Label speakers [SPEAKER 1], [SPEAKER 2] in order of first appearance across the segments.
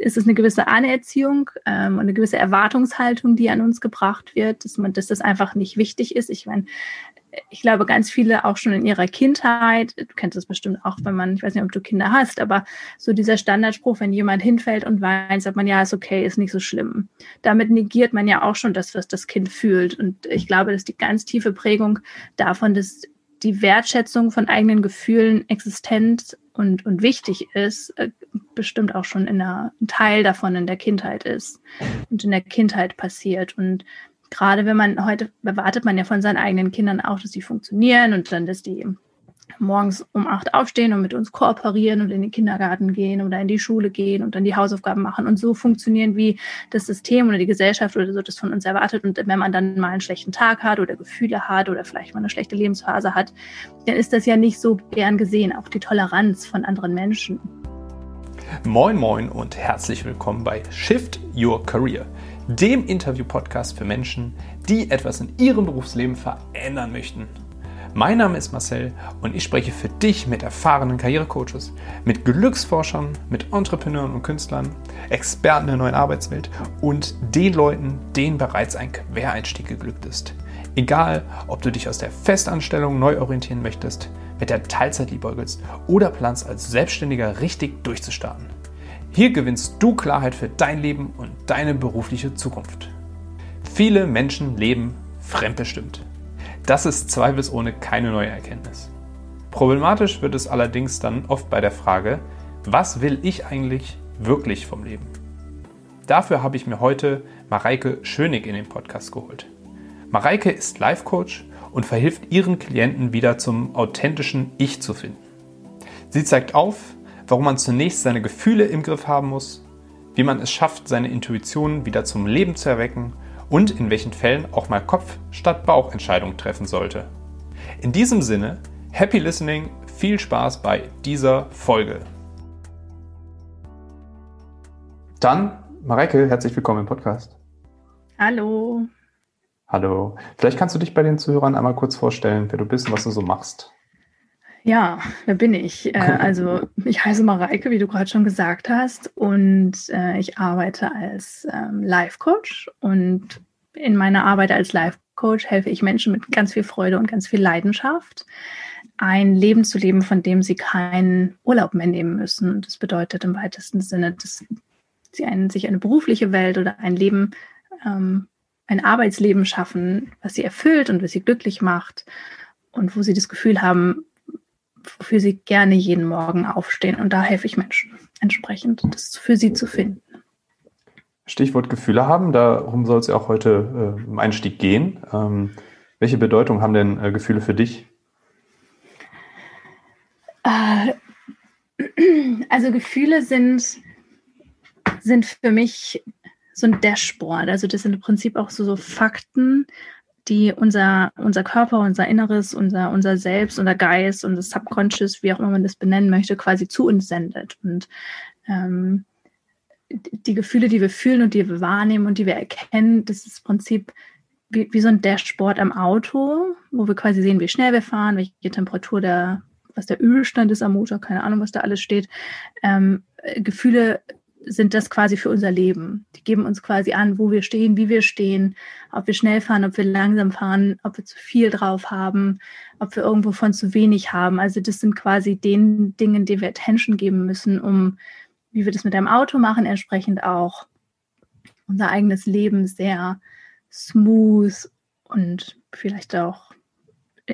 [SPEAKER 1] ist es eine gewisse Anerziehung ähm, und eine gewisse Erwartungshaltung, die an uns gebracht wird, dass man, dass das einfach nicht wichtig ist. Ich meine, ich glaube, ganz viele auch schon in ihrer Kindheit, du kennst das bestimmt auch, wenn man, ich weiß nicht, ob du Kinder hast, aber so dieser Standardspruch, wenn jemand hinfällt und weint, sagt man, ja, ist okay, ist nicht so schlimm. Damit negiert man ja auch schon das, was das Kind fühlt. Und ich glaube, dass die ganz tiefe Prägung davon, dass die Wertschätzung von eigenen Gefühlen existent und, und wichtig ist, äh, bestimmt auch schon in einer, ein Teil davon in der Kindheit ist und in der Kindheit passiert. Und gerade wenn man heute erwartet man ja von seinen eigenen Kindern auch, dass die funktionieren und dann, dass die morgens um acht aufstehen und mit uns kooperieren und in den Kindergarten gehen oder in die Schule gehen und dann die Hausaufgaben machen und so funktionieren, wie das System oder die Gesellschaft oder so das von uns erwartet. Und wenn man dann mal einen schlechten Tag hat oder Gefühle hat oder vielleicht mal eine schlechte Lebensphase hat, dann ist das ja nicht so gern gesehen, auch die Toleranz von anderen Menschen.
[SPEAKER 2] Moin moin und herzlich willkommen bei Shift Your Career dem Interview-Podcast für Menschen, die etwas in ihrem Berufsleben verändern möchten. Mein Name ist Marcel und ich spreche für dich mit erfahrenen Karrierecoaches, mit Glücksforschern, mit Entrepreneuren und Künstlern, Experten der neuen Arbeitswelt und den Leuten, denen bereits ein Quereinstieg geglückt ist. Egal, ob du dich aus der Festanstellung neu orientieren möchtest, mit der Teilzeit liebäugelst oder planst als Selbstständiger richtig durchzustarten. Hier gewinnst du Klarheit für dein Leben und deine berufliche Zukunft. Viele Menschen leben fremdbestimmt. Das ist zweifelsohne keine neue Erkenntnis. Problematisch wird es allerdings dann oft bei der Frage, was will ich eigentlich wirklich vom Leben? Dafür habe ich mir heute Mareike Schönig in den Podcast geholt. Mareike ist Life Coach und verhilft ihren Klienten wieder zum authentischen Ich zu finden. Sie zeigt auf, warum man zunächst seine Gefühle im Griff haben muss, wie man es schafft, seine Intuition wieder zum Leben zu erwecken und in welchen Fällen auch mal Kopf statt Bauchentscheidungen treffen sollte. In diesem Sinne, happy listening, viel Spaß bei dieser Folge. Dann, Mareike, herzlich willkommen im Podcast.
[SPEAKER 1] Hallo.
[SPEAKER 2] Hallo. Vielleicht kannst du dich bei den Zuhörern einmal kurz vorstellen, wer du bist und was du so machst.
[SPEAKER 1] Ja, wer bin ich? Äh, also ich heiße Mareike, wie du gerade schon gesagt hast, und äh, ich arbeite als ähm, Life Coach und in meiner Arbeit als Life Coach helfe ich Menschen mit ganz viel Freude und ganz viel Leidenschaft, ein Leben zu leben, von dem sie keinen Urlaub mehr nehmen müssen. Das bedeutet im weitesten Sinne, dass sie einen, sich eine berufliche Welt oder ein Leben, ähm, ein Arbeitsleben schaffen, was sie erfüllt und was sie glücklich macht und wo sie das Gefühl haben, wofür sie gerne jeden Morgen aufstehen. Und da helfe ich Menschen entsprechend, das für sie zu finden.
[SPEAKER 2] Stichwort Gefühle haben, darum soll es ja auch heute äh, im Einstieg gehen. Ähm, welche Bedeutung haben denn äh, Gefühle für dich?
[SPEAKER 1] Äh, also Gefühle sind, sind für mich so ein Dashboard. Also das sind im Prinzip auch so, so Fakten, die unser, unser Körper, unser Inneres, unser, unser Selbst, unser Geist, unser Subconscious, wie auch immer man das benennen möchte, quasi zu uns sendet. Und ähm, die Gefühle, die wir fühlen und die wir wahrnehmen und die wir erkennen, das ist im Prinzip wie, wie so ein Dashboard am Auto, wo wir quasi sehen, wie schnell wir fahren, welche Temperatur der, was der Ölstand ist am Motor, keine Ahnung, was da alles steht. Ähm, Gefühle sind das quasi für unser Leben. Die geben uns quasi an, wo wir stehen, wie wir stehen, ob wir schnell fahren, ob wir langsam fahren, ob wir zu viel drauf haben, ob wir irgendwo von zu wenig haben. Also das sind quasi den Dingen, die wir Attention geben müssen, um, wie wir das mit einem Auto machen, entsprechend auch unser eigenes Leben sehr smooth und vielleicht auch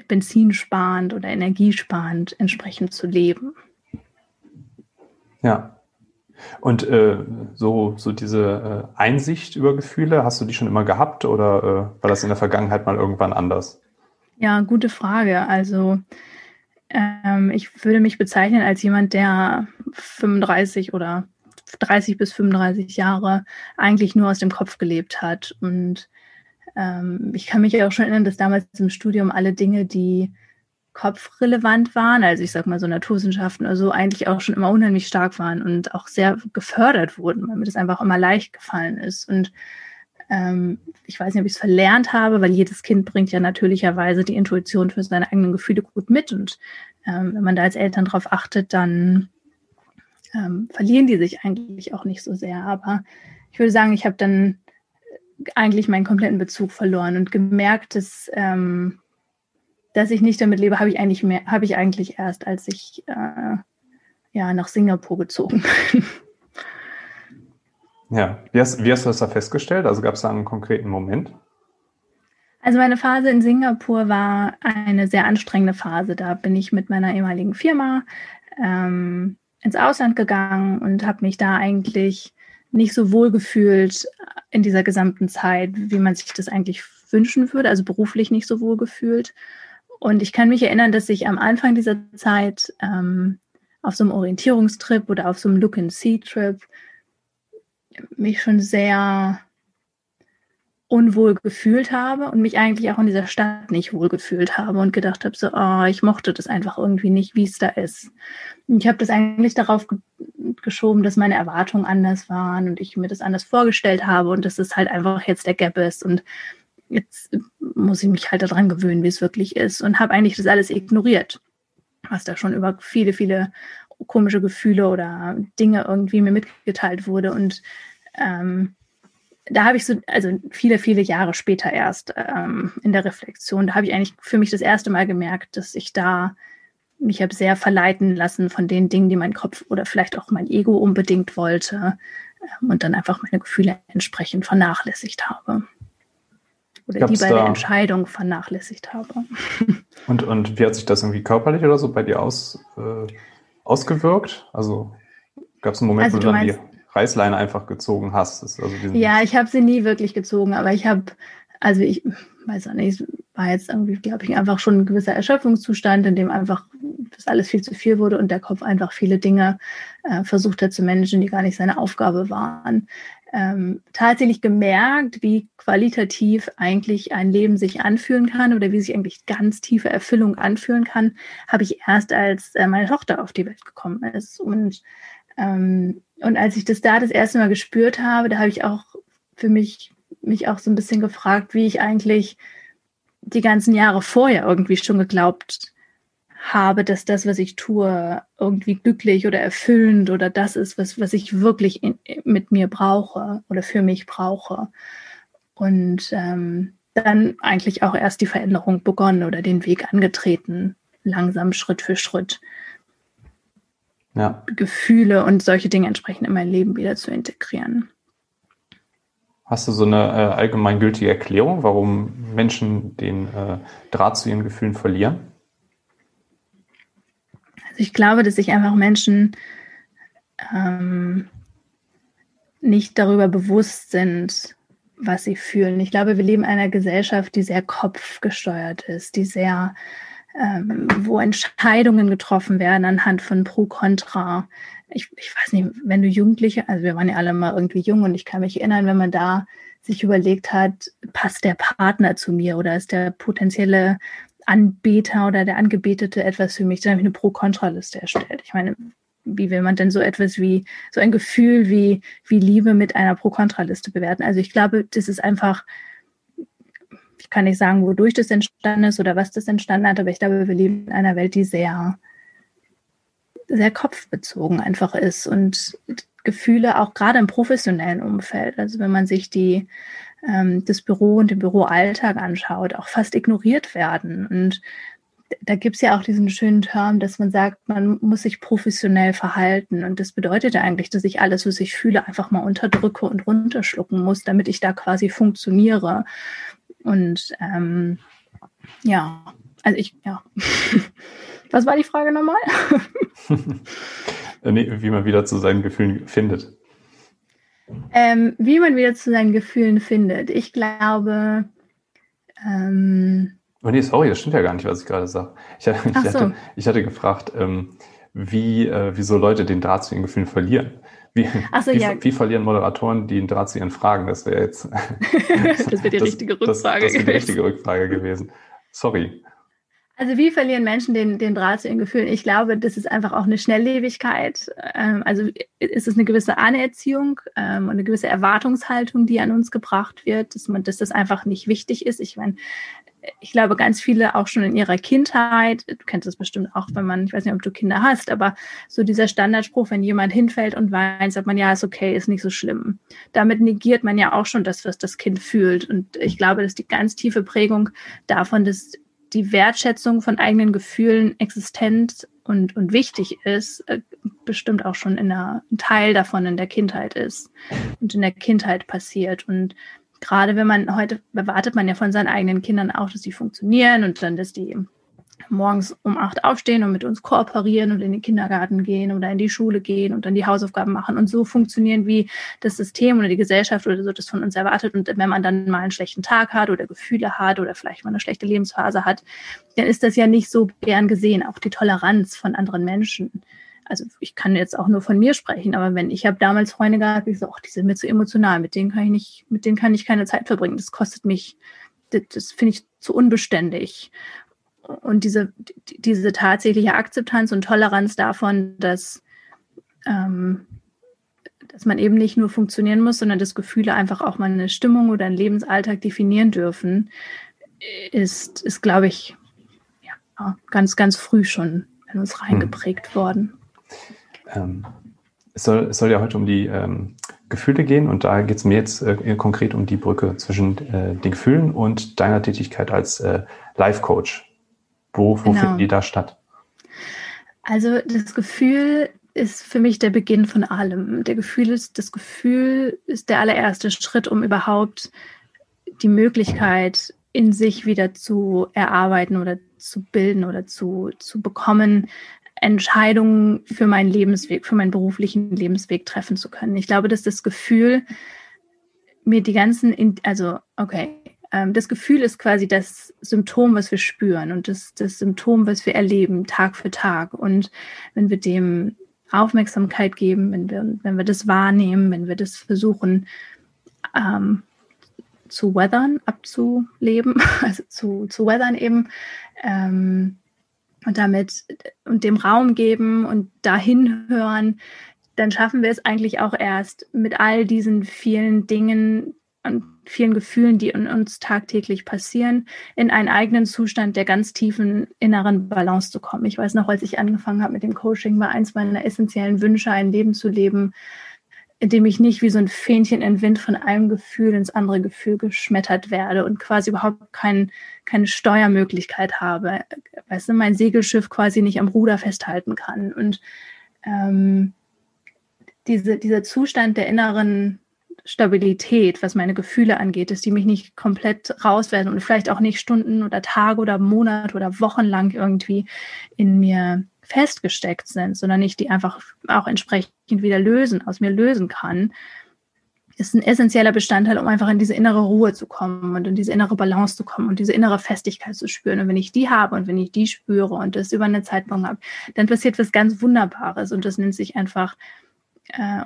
[SPEAKER 1] benzinsparend oder energiesparend entsprechend zu leben.
[SPEAKER 2] Ja, und äh, so, so diese äh, Einsicht über Gefühle, hast du die schon immer gehabt oder äh, war das in der Vergangenheit mal irgendwann anders?
[SPEAKER 1] Ja, gute Frage. Also ähm, ich würde mich bezeichnen als jemand, der 35 oder 30 bis 35 Jahre eigentlich nur aus dem Kopf gelebt hat. Und ähm, ich kann mich auch schon erinnern, dass damals im Studium alle Dinge, die kopfrelevant waren, also ich sag mal so Naturwissenschaften oder so, eigentlich auch schon immer unheimlich stark waren und auch sehr gefördert wurden, weil mir das einfach immer leicht gefallen ist. Und ähm, ich weiß nicht, ob ich es verlernt habe, weil jedes Kind bringt ja natürlicherweise die Intuition für seine eigenen Gefühle gut mit. Und ähm, wenn man da als Eltern drauf achtet, dann ähm, verlieren die sich eigentlich auch nicht so sehr. Aber ich würde sagen, ich habe dann eigentlich meinen kompletten Bezug verloren und gemerkt, dass, ähm, dass ich nicht damit lebe, habe ich eigentlich mehr, habe ich eigentlich erst, als ich äh, ja nach Singapur gezogen bin.
[SPEAKER 2] Ja, wie hast, wie hast du das da festgestellt? Also gab es da einen konkreten Moment?
[SPEAKER 1] Also meine Phase in Singapur war eine sehr anstrengende Phase. Da bin ich mit meiner ehemaligen Firma ähm, ins Ausland gegangen und habe mich da eigentlich nicht so wohl gefühlt in dieser gesamten Zeit, wie man sich das eigentlich wünschen würde, also beruflich nicht so wohl gefühlt. Und ich kann mich erinnern, dass ich am Anfang dieser Zeit ähm, auf so einem Orientierungstrip oder auf so einem Look-and-See-Trip mich schon sehr unwohl gefühlt habe und mich eigentlich auch in dieser Stadt nicht wohl gefühlt habe und gedacht habe, so, oh, ich mochte das einfach irgendwie nicht, wie es da ist. Und ich habe das eigentlich darauf ge geschoben, dass meine Erwartungen anders waren und ich mir das anders vorgestellt habe und dass es halt einfach jetzt der Gap ist und jetzt muss ich mich halt daran gewöhnen, wie es wirklich ist und habe eigentlich das alles ignoriert, was da schon über viele, viele komische Gefühle oder Dinge irgendwie mir mitgeteilt wurde und ähm, da habe ich so, also viele, viele Jahre später erst ähm, in der Reflexion, da habe ich eigentlich für mich das erste Mal gemerkt, dass ich da mich habe sehr verleiten lassen von den Dingen, die mein Kopf oder vielleicht auch mein Ego unbedingt wollte ähm, und dann einfach meine Gefühle entsprechend vernachlässigt habe. Oder Gab's die bei der Entscheidung vernachlässigt habe.
[SPEAKER 2] Und, und wie hat sich das irgendwie körperlich oder so bei dir aus, äh, ausgewirkt? Also gab es einen Moment, also, wo du dann die Reißleine einfach gezogen hast. Also
[SPEAKER 1] ja, ich habe sie nie wirklich gezogen, aber ich habe, also ich weiß auch nicht, war jetzt irgendwie, glaube ich, einfach schon ein gewisser Erschöpfungszustand, in dem einfach das alles viel zu viel wurde und der Kopf einfach viele Dinge äh, versucht hat zu managen, die gar nicht seine Aufgabe waren. Ähm, tatsächlich gemerkt, wie qualitativ eigentlich ein Leben sich anfühlen kann oder wie sich eigentlich ganz tiefe Erfüllung anfühlen kann, habe ich erst, als äh, meine Tochter auf die Welt gekommen ist. Und ähm, und als ich das da das erste Mal gespürt habe, da habe ich auch für mich mich auch so ein bisschen gefragt, wie ich eigentlich die ganzen Jahre vorher irgendwie schon geglaubt habe, dass das, was ich tue, irgendwie glücklich oder erfüllend oder das ist, was, was ich wirklich in, mit mir brauche oder für mich brauche. Und ähm, dann eigentlich auch erst die Veränderung begonnen oder den Weg angetreten, langsam Schritt für Schritt ja. Gefühle und solche Dinge entsprechend in mein Leben wieder zu integrieren.
[SPEAKER 2] Hast du so eine äh, allgemeingültige Erklärung, warum Menschen den äh, Draht zu ihren Gefühlen verlieren?
[SPEAKER 1] Ich glaube, dass sich einfach Menschen ähm, nicht darüber bewusst sind, was sie fühlen. Ich glaube, wir leben in einer Gesellschaft, die sehr kopfgesteuert ist, die sehr ähm, wo Entscheidungen getroffen werden anhand von Pro, Contra. Ich, ich weiß nicht, wenn du Jugendliche, also wir waren ja alle mal irgendwie jung und ich kann mich erinnern, wenn man da sich überlegt hat, passt der Partner zu mir oder ist der potenzielle Anbeter oder der Angebetete etwas für mich, dann habe ich eine Pro-Kontra-Liste erstellt. Ich meine, wie will man denn so etwas wie, so ein Gefühl wie, wie Liebe mit einer Pro-Kontra-Liste bewerten? Also ich glaube, das ist einfach ich kann nicht sagen, wodurch das entstanden ist oder was das entstanden hat, aber ich glaube, wir leben in einer Welt, die sehr, sehr kopfbezogen einfach ist und Gefühle auch gerade im professionellen Umfeld, also wenn man sich die, ähm, das Büro und den Büroalltag anschaut, auch fast ignoriert werden. Und da gibt es ja auch diesen schönen Term, dass man sagt, man muss sich professionell verhalten. Und das bedeutet ja eigentlich, dass ich alles, was ich fühle, einfach mal unterdrücke und runterschlucken muss, damit ich da quasi funktioniere. Und ähm, ja, also ich, ja. Was war die Frage nochmal?
[SPEAKER 2] wie man wieder zu seinen Gefühlen findet.
[SPEAKER 1] Ähm, wie man wieder zu seinen Gefühlen findet. Ich glaube. Ähm,
[SPEAKER 2] oh nee, sorry, das stimmt ja gar nicht, was ich gerade sage. Ich, ich, so. hatte, ich hatte gefragt, ähm, wie, äh, wieso Leute den Draht zu ihren Gefühlen verlieren. Wie, so, wie, ja. wie, verlieren Moderatoren die einen Draht zu ihren Fragen? Das wäre jetzt.
[SPEAKER 1] das wäre die das, richtige Rückfrage
[SPEAKER 2] das, das gewesen. die richtige Rückfrage gewesen. Sorry.
[SPEAKER 1] Also wie verlieren Menschen den, den Draht zu ihren Gefühlen? Ich glaube, das ist einfach auch eine Schnelllebigkeit. Ähm, also ist es eine gewisse Anerziehung ähm, und eine gewisse Erwartungshaltung, die an uns gebracht wird, dass man, dass das einfach nicht wichtig ist. Ich meine, ich glaube, ganz viele auch schon in ihrer Kindheit, du kennst das bestimmt auch, wenn man, ich weiß nicht, ob du Kinder hast, aber so dieser Standardspruch, wenn jemand hinfällt und weint, sagt man, ja, ist okay, ist nicht so schlimm. Damit negiert man ja auch schon das, was das Kind fühlt. Und ich glaube, dass die ganz tiefe Prägung davon, dass die Wertschätzung von eigenen Gefühlen existent und, und wichtig ist, äh, bestimmt auch schon in einer, ein Teil davon in der Kindheit ist und in der Kindheit passiert. Und gerade wenn man heute erwartet man ja von seinen eigenen Kindern auch, dass sie funktionieren und dann, dass die morgens um acht aufstehen und mit uns kooperieren und in den Kindergarten gehen oder in die Schule gehen und dann die Hausaufgaben machen und so funktionieren, wie das System oder die Gesellschaft oder so das von uns erwartet. Und wenn man dann mal einen schlechten Tag hat oder Gefühle hat oder vielleicht mal eine schlechte Lebensphase hat, dann ist das ja nicht so gern gesehen. Auch die Toleranz von anderen Menschen also ich kann jetzt auch nur von mir sprechen, aber wenn ich habe damals Freunde gehabt, ich so, ach, die sind mir zu emotional, mit denen kann ich nicht, mit denen kann ich keine Zeit verbringen. Das kostet mich, das, das finde ich zu unbeständig. Und diese, diese tatsächliche Akzeptanz und Toleranz davon, dass, ähm, dass man eben nicht nur funktionieren muss, sondern dass Gefühle einfach auch mal eine Stimmung oder einen Lebensalltag definieren dürfen, ist, ist glaube ich, ja, ganz, ganz früh schon in uns hm. reingeprägt hm. worden.
[SPEAKER 2] Ähm, es, soll, es soll ja heute um die ähm, Gefühle gehen und da geht es mir jetzt äh, konkret um die Brücke zwischen äh, den Gefühlen und deiner Tätigkeit als äh, Life Coach. Wo, wo genau. finden die da statt?
[SPEAKER 1] Also das Gefühl ist für mich der Beginn von allem. Der Gefühl ist, das Gefühl ist der allererste Schritt, um überhaupt die Möglichkeit in sich wieder zu erarbeiten oder zu bilden oder zu, zu bekommen, Entscheidungen für meinen Lebensweg, für meinen beruflichen Lebensweg treffen zu können. Ich glaube, dass das Gefühl mir die ganzen, also okay, das Gefühl ist quasi das Symptom, was wir spüren und das, das Symptom, was wir erleben, Tag für Tag. Und wenn wir dem Aufmerksamkeit geben, wenn wir, wenn wir das wahrnehmen, wenn wir das versuchen ähm, zu weathern, abzuleben, also zu, zu weathern eben, ähm, und damit und dem Raum geben und dahin hören, dann schaffen wir es eigentlich auch erst mit all diesen vielen Dingen und vielen Gefühlen, die in uns tagtäglich passieren, in einen eigenen Zustand der ganz tiefen inneren Balance zu kommen. Ich weiß noch, als ich angefangen habe mit dem Coaching, war eins meiner essentiellen Wünsche, ein Leben zu leben, indem ich nicht wie so ein Fähnchen im Wind von einem Gefühl ins andere Gefühl geschmettert werde und quasi überhaupt kein, keine Steuermöglichkeit habe. Weißt du, mein Segelschiff quasi nicht am Ruder festhalten kann. Und ähm, diese, dieser Zustand der inneren Stabilität, was meine Gefühle angeht, dass die mich nicht komplett raus werden und vielleicht auch nicht Stunden oder Tage oder Monate oder Wochen lang irgendwie in mir festgesteckt sind, sondern ich die einfach auch entsprechend wieder lösen, aus mir lösen kann, ist ein essentieller Bestandteil, um einfach in diese innere Ruhe zu kommen und in diese innere Balance zu kommen und diese innere Festigkeit zu spüren. Und wenn ich die habe und wenn ich die spüre und das über eine Zeitpunkt habe, dann passiert was ganz Wunderbares und das nennt sich einfach,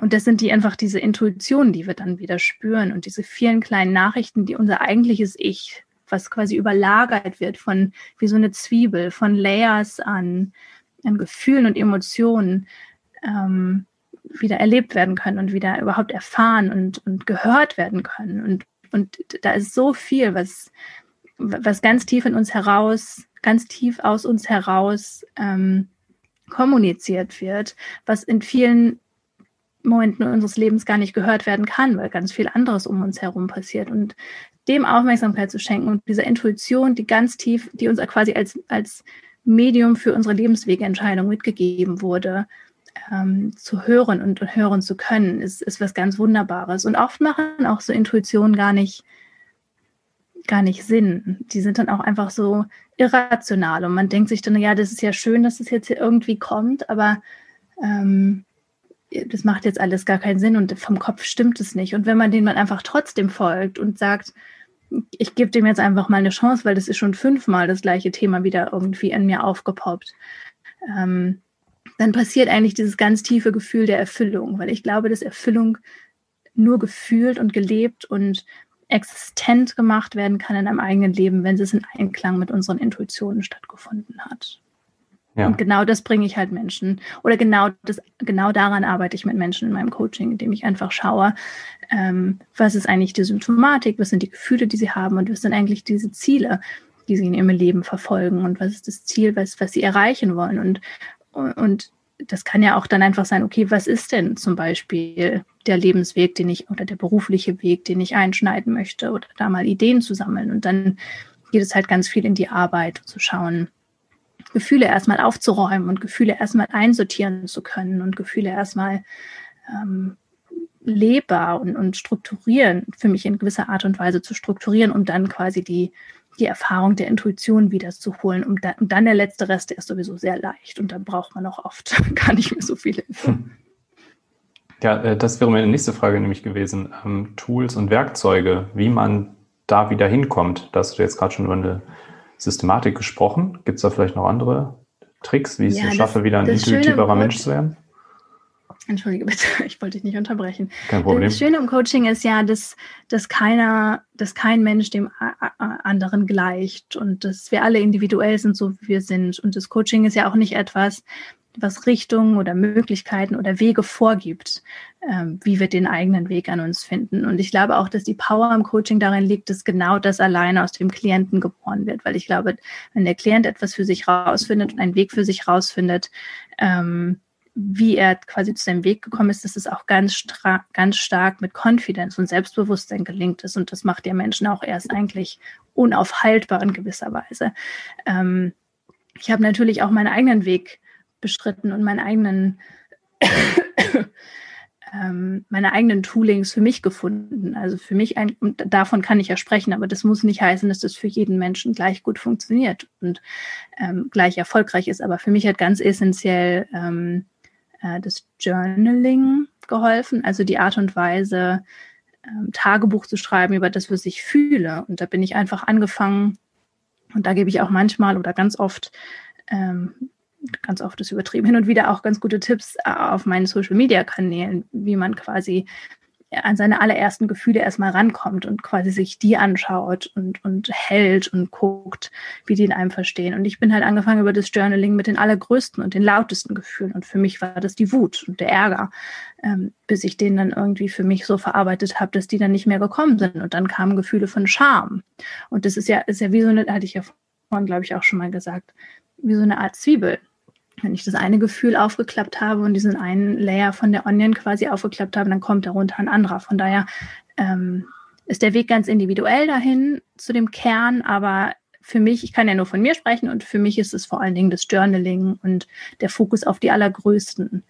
[SPEAKER 1] und das sind die einfach diese Intuitionen, die wir dann wieder spüren und diese vielen kleinen Nachrichten, die unser eigentliches Ich, was quasi überlagert wird von wie so eine Zwiebel, von Layers an an Gefühlen und Emotionen ähm, wieder erlebt werden können und wieder überhaupt erfahren und, und gehört werden können. Und, und da ist so viel, was, was ganz tief in uns heraus, ganz tief aus uns heraus ähm, kommuniziert wird, was in vielen Momenten unseres Lebens gar nicht gehört werden kann, weil ganz viel anderes um uns herum passiert. Und dem Aufmerksamkeit zu schenken und dieser Intuition, die ganz tief, die uns quasi als, als Medium für unsere Lebenswegentscheidung mitgegeben wurde, ähm, zu hören und, und, hören zu können, ist, ist was ganz Wunderbares. Und oft machen auch so Intuitionen gar nicht, gar nicht Sinn. Die sind dann auch einfach so irrational und man denkt sich dann, ja, das ist ja schön, dass es das jetzt hier irgendwie kommt, aber ähm, das macht jetzt alles gar keinen Sinn und vom Kopf stimmt es nicht. Und wenn man denen man einfach trotzdem folgt und sagt, ich gebe dem jetzt einfach mal eine Chance, weil das ist schon fünfmal das gleiche Thema wieder irgendwie in mir aufgepoppt. Ähm, dann passiert eigentlich dieses ganz tiefe Gefühl der Erfüllung, weil ich glaube, dass Erfüllung nur gefühlt und gelebt und existent gemacht werden kann in einem eigenen Leben, wenn es in Einklang mit unseren Intuitionen stattgefunden hat. Ja. Und genau das bringe ich halt Menschen. Oder genau das, genau daran arbeite ich mit Menschen in meinem Coaching, indem ich einfach schaue, ähm, was ist eigentlich die Symptomatik, was sind die Gefühle, die sie haben und was sind eigentlich diese Ziele, die sie in ihrem Leben verfolgen und was ist das Ziel, was, was sie erreichen wollen. Und, und das kann ja auch dann einfach sein, okay, was ist denn zum Beispiel der Lebensweg, den ich oder der berufliche Weg, den ich einschneiden möchte oder da mal Ideen zu sammeln. Und dann geht es halt ganz viel in die Arbeit, zu schauen, Gefühle erstmal aufzuräumen und Gefühle erstmal einsortieren zu können und Gefühle erstmal ähm, lebbar und, und strukturieren, für mich in gewisser Art und Weise zu strukturieren, um dann quasi die, die Erfahrung der Intuition wieder zu holen. Und, da, und dann der letzte Rest, der ist sowieso sehr leicht und dann braucht man auch oft gar nicht mehr so viel Hilfe. Hm.
[SPEAKER 2] Ja, äh, das wäre meine nächste Frage nämlich gewesen. Ähm, Tools und Werkzeuge, wie man da wieder hinkommt. Da hast du jetzt gerade schon über eine Systematik gesprochen. Gibt es da vielleicht noch andere Tricks, wie ich ja, es schaffe, wieder ein intuitiverer Mensch zu werden?
[SPEAKER 1] Entschuldige bitte, ich wollte dich nicht unterbrechen.
[SPEAKER 2] Kein Problem.
[SPEAKER 1] Das Schöne im Coaching ist ja, dass, dass keiner, dass kein Mensch dem anderen gleicht und dass wir alle individuell sind, so wie wir sind. Und das Coaching ist ja auch nicht etwas, was Richtungen oder Möglichkeiten oder Wege vorgibt, ähm, wie wir den eigenen Weg an uns finden. Und ich glaube auch, dass die Power im Coaching darin liegt, dass genau das alleine aus dem Klienten geboren wird. Weil ich glaube, wenn der Klient etwas für sich rausfindet und einen Weg für sich rausfindet, ähm, wie er quasi zu seinem Weg gekommen ist, dass es auch ganz, ganz stark mit Confidence und Selbstbewusstsein gelingt ist. Und das macht ja Menschen auch erst eigentlich unaufhaltbar in gewisser Weise. Ähm, ich habe natürlich auch meinen eigenen Weg beschritten und meinen eigenen, ähm, meine eigenen Toolings für mich gefunden. Also für mich, ein, und davon kann ich ja sprechen, aber das muss nicht heißen, dass das für jeden Menschen gleich gut funktioniert und ähm, gleich erfolgreich ist. Aber für mich hat ganz essentiell ähm, äh, das Journaling geholfen, also die Art und Weise, ähm, Tagebuch zu schreiben über das, was ich fühle. Und da bin ich einfach angefangen, und da gebe ich auch manchmal oder ganz oft, ähm, ganz oft ist übertrieben, hin und wieder auch ganz gute Tipps äh, auf meinen Social-Media-Kanälen, wie man quasi an seine allerersten Gefühle erstmal rankommt und quasi sich die anschaut und, und hält und guckt, wie die in einem verstehen. Und ich bin halt angefangen über das Journaling mit den allergrößten und den lautesten Gefühlen. Und für mich war das die Wut und der Ärger, ähm, bis ich den dann irgendwie für mich so verarbeitet habe, dass die dann nicht mehr gekommen sind. Und dann kamen Gefühle von Scham. Und das ist ja, ist ja wie so eine, hatte ich ja vorhin, glaube ich, auch schon mal gesagt, wie so eine Art Zwiebel wenn ich das eine Gefühl aufgeklappt habe und diesen einen Layer von der Onion quasi aufgeklappt habe, dann kommt darunter ein anderer. Von daher ähm, ist der Weg ganz individuell dahin zu dem Kern, aber für mich, ich kann ja nur von mir sprechen und für mich ist es vor allen Dingen das Journaling und der Fokus auf die allergrößten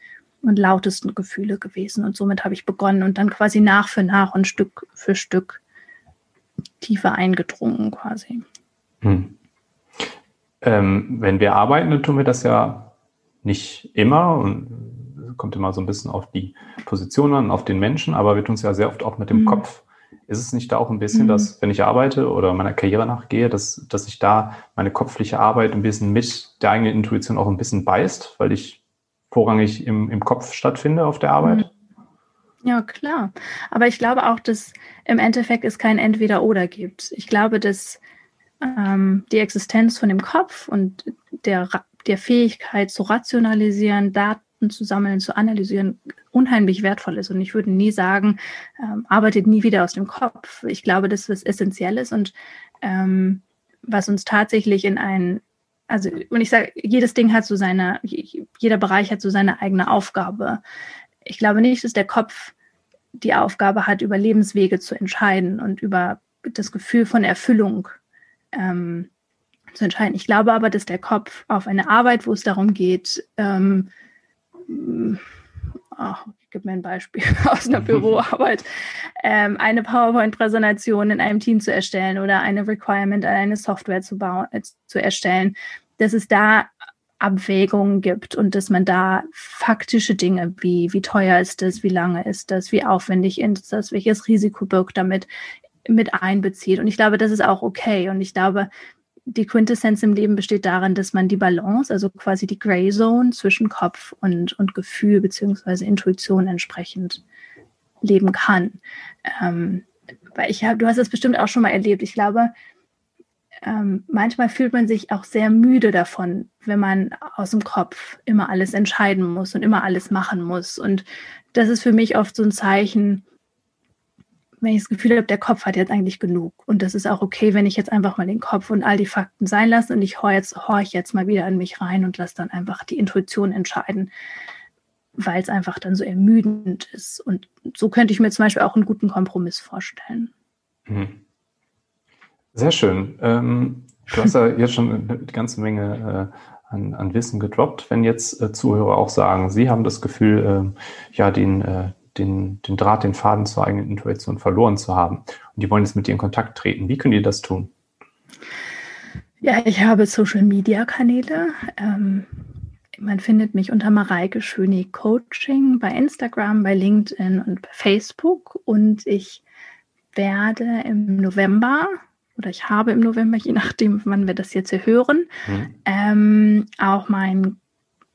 [SPEAKER 1] und lautesten Gefühle gewesen. Und somit habe ich begonnen und dann quasi nach für nach und Stück für Stück tiefer eingedrungen quasi. Hm.
[SPEAKER 2] Ähm, wenn wir arbeiten, dann tun wir das ja nicht immer und kommt immer so ein bisschen auf die Position an, auf den Menschen, aber wir tun es ja sehr oft auch mit dem mhm. Kopf. Ist es nicht da auch ein bisschen, mhm. dass, wenn ich arbeite oder meiner Karriere nachgehe, dass, dass ich da meine kopfliche Arbeit ein bisschen mit der eigenen Intuition auch ein bisschen beißt, weil ich vorrangig im, im Kopf stattfinde auf der Arbeit? Mhm.
[SPEAKER 1] Ja, klar. Aber ich glaube auch, dass im Endeffekt es kein Entweder-Oder gibt. Ich glaube, dass ähm, die Existenz von dem Kopf und der der Fähigkeit zu rationalisieren, Daten zu sammeln, zu analysieren, unheimlich wertvoll ist. Und ich würde nie sagen, ähm, arbeitet nie wieder aus dem Kopf. Ich glaube, das essentiell ist und ähm, was uns tatsächlich in ein, also, und ich sage, jedes Ding hat so seine, jeder Bereich hat so seine eigene Aufgabe. Ich glaube nicht, dass der Kopf die Aufgabe hat, über Lebenswege zu entscheiden und über das Gefühl von Erfüllung ähm, zu entscheiden. Ich glaube aber, dass der Kopf auf eine Arbeit, wo es darum geht, ähm, oh, gib mir ein Beispiel aus einer Büroarbeit, ähm, eine PowerPoint-Präsentation in einem Team zu erstellen oder eine Requirement, eine Software zu bauen, äh, zu erstellen, dass es da Abwägungen gibt und dass man da faktische Dinge wie, wie teuer ist das, wie lange ist das, wie aufwendig ist das, welches Risiko birgt damit mit einbezieht. Und ich glaube, das ist auch okay. Und ich glaube, die Quintessenz im Leben besteht darin, dass man die Balance, also quasi die Gray Zone zwischen Kopf und, und Gefühl beziehungsweise Intuition entsprechend leben kann. Ähm, weil ich habe, du hast es bestimmt auch schon mal erlebt. Ich glaube, ähm, manchmal fühlt man sich auch sehr müde davon, wenn man aus dem Kopf immer alles entscheiden muss und immer alles machen muss. Und das ist für mich oft so ein Zeichen, wenn ich das Gefühl habe, der Kopf hat jetzt eigentlich genug. Und das ist auch okay, wenn ich jetzt einfach mal den Kopf und all die Fakten sein lasse und ich horche jetzt, horch jetzt mal wieder in mich rein und lasse dann einfach die Intuition entscheiden, weil es einfach dann so ermüdend ist. Und so könnte ich mir zum Beispiel auch einen guten Kompromiss vorstellen. Mhm.
[SPEAKER 2] Sehr schön. Ähm, du hast ja jetzt schon eine ganze Menge äh, an, an, Wissen gedroppt. Wenn jetzt äh, Zuhörer auch sagen, sie haben das Gefühl, äh, ja, den, äh, den, den Draht, den Faden zur eigenen Intuition verloren zu haben und die wollen jetzt mit dir in Kontakt treten, wie können die das tun?
[SPEAKER 1] Ja, ich habe Social Media Kanäle. Ähm, man findet mich unter Mareike Schöni Coaching bei Instagram, bei LinkedIn und bei Facebook. Und ich werde im November oder ich habe im November, je nachdem, wann wir das jetzt hier hören, mhm. ähm, auch meinen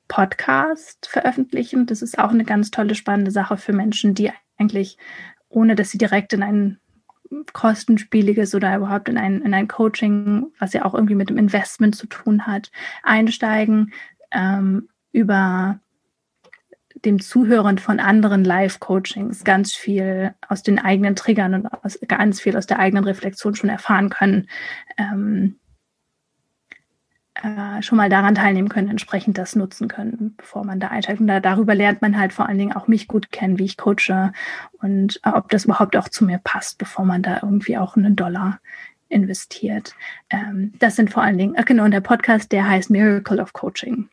[SPEAKER 1] Podcast veröffentlichen. Das ist auch eine ganz tolle, spannende Sache für Menschen, die eigentlich, ohne dass sie direkt in ein kostenspieliges oder überhaupt in ein, in ein Coaching, was ja auch irgendwie mit dem Investment zu tun hat, einsteigen, ähm, über dem Zuhören von anderen Live-Coachings ganz viel aus den eigenen Triggern und aus, ganz viel aus der eigenen Reflexion schon erfahren können, ähm, äh, schon mal daran teilnehmen können, entsprechend das nutzen können, bevor man da einsteigt. Und da, darüber lernt man halt vor allen Dingen auch mich gut kennen, wie ich coache und äh, ob das überhaupt auch zu mir passt, bevor man da irgendwie auch einen Dollar investiert. Ähm, das sind vor allen Dingen, äh, genau, und der Podcast, der heißt Miracle of Coaching.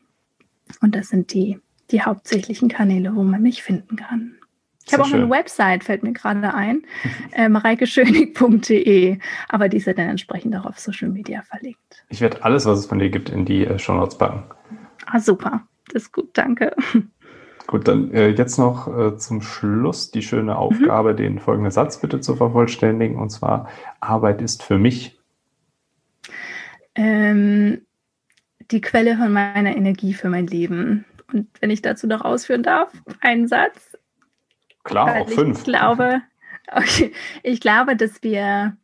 [SPEAKER 1] Und das sind die, die hauptsächlichen Kanäle, wo man mich finden kann. Ich habe auch schön. eine Website, fällt mir gerade ein, äh, mareikeschönig.de, aber die ist ja dann entsprechend auch auf Social Media verlinkt.
[SPEAKER 2] Ich werde alles, was es von dir gibt, in die äh, Show Notes packen.
[SPEAKER 1] Ah, super. Das ist gut, danke.
[SPEAKER 2] Gut, dann äh, jetzt noch äh, zum Schluss die schöne mhm. Aufgabe, mhm. den folgenden Satz bitte zu vervollständigen, und zwar, Arbeit ist für mich.
[SPEAKER 1] Ähm, die Quelle von meiner Energie für mein Leben. Und wenn ich dazu noch ausführen darf, einen Satz.
[SPEAKER 2] Klar, auch fünf.
[SPEAKER 1] Ich glaube, okay, ich glaube, dass wir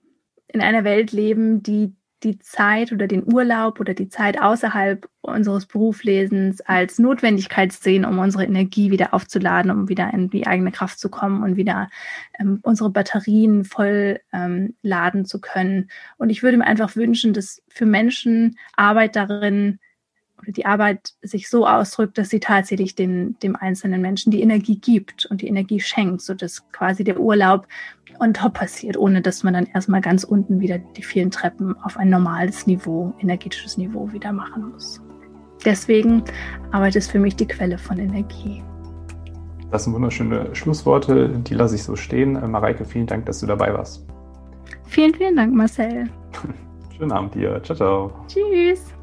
[SPEAKER 1] in einer Welt leben, die die Zeit oder den Urlaub oder die Zeit außerhalb unseres Berufslesens als Notwendigkeit sehen, um unsere Energie wieder aufzuladen, um wieder in die eigene Kraft zu kommen und wieder ähm, unsere Batterien voll ähm, laden zu können. Und ich würde mir einfach wünschen, dass für Menschen Arbeit darin oder die Arbeit sich so ausdrückt, dass sie tatsächlich den, dem einzelnen Menschen die Energie gibt und die Energie schenkt, sodass quasi der Urlaub on top passiert, ohne dass man dann erstmal ganz unten wieder die vielen Treppen auf ein normales Niveau, energetisches Niveau wieder machen muss. Deswegen Arbeit ist für mich die Quelle von Energie.
[SPEAKER 2] Das sind wunderschöne Schlussworte, die lasse ich so stehen. Äh, Mareike, vielen Dank, dass du dabei warst.
[SPEAKER 1] Vielen, vielen Dank, Marcel.
[SPEAKER 2] Schönen Abend dir. Ciao, ciao.
[SPEAKER 1] Tschüss.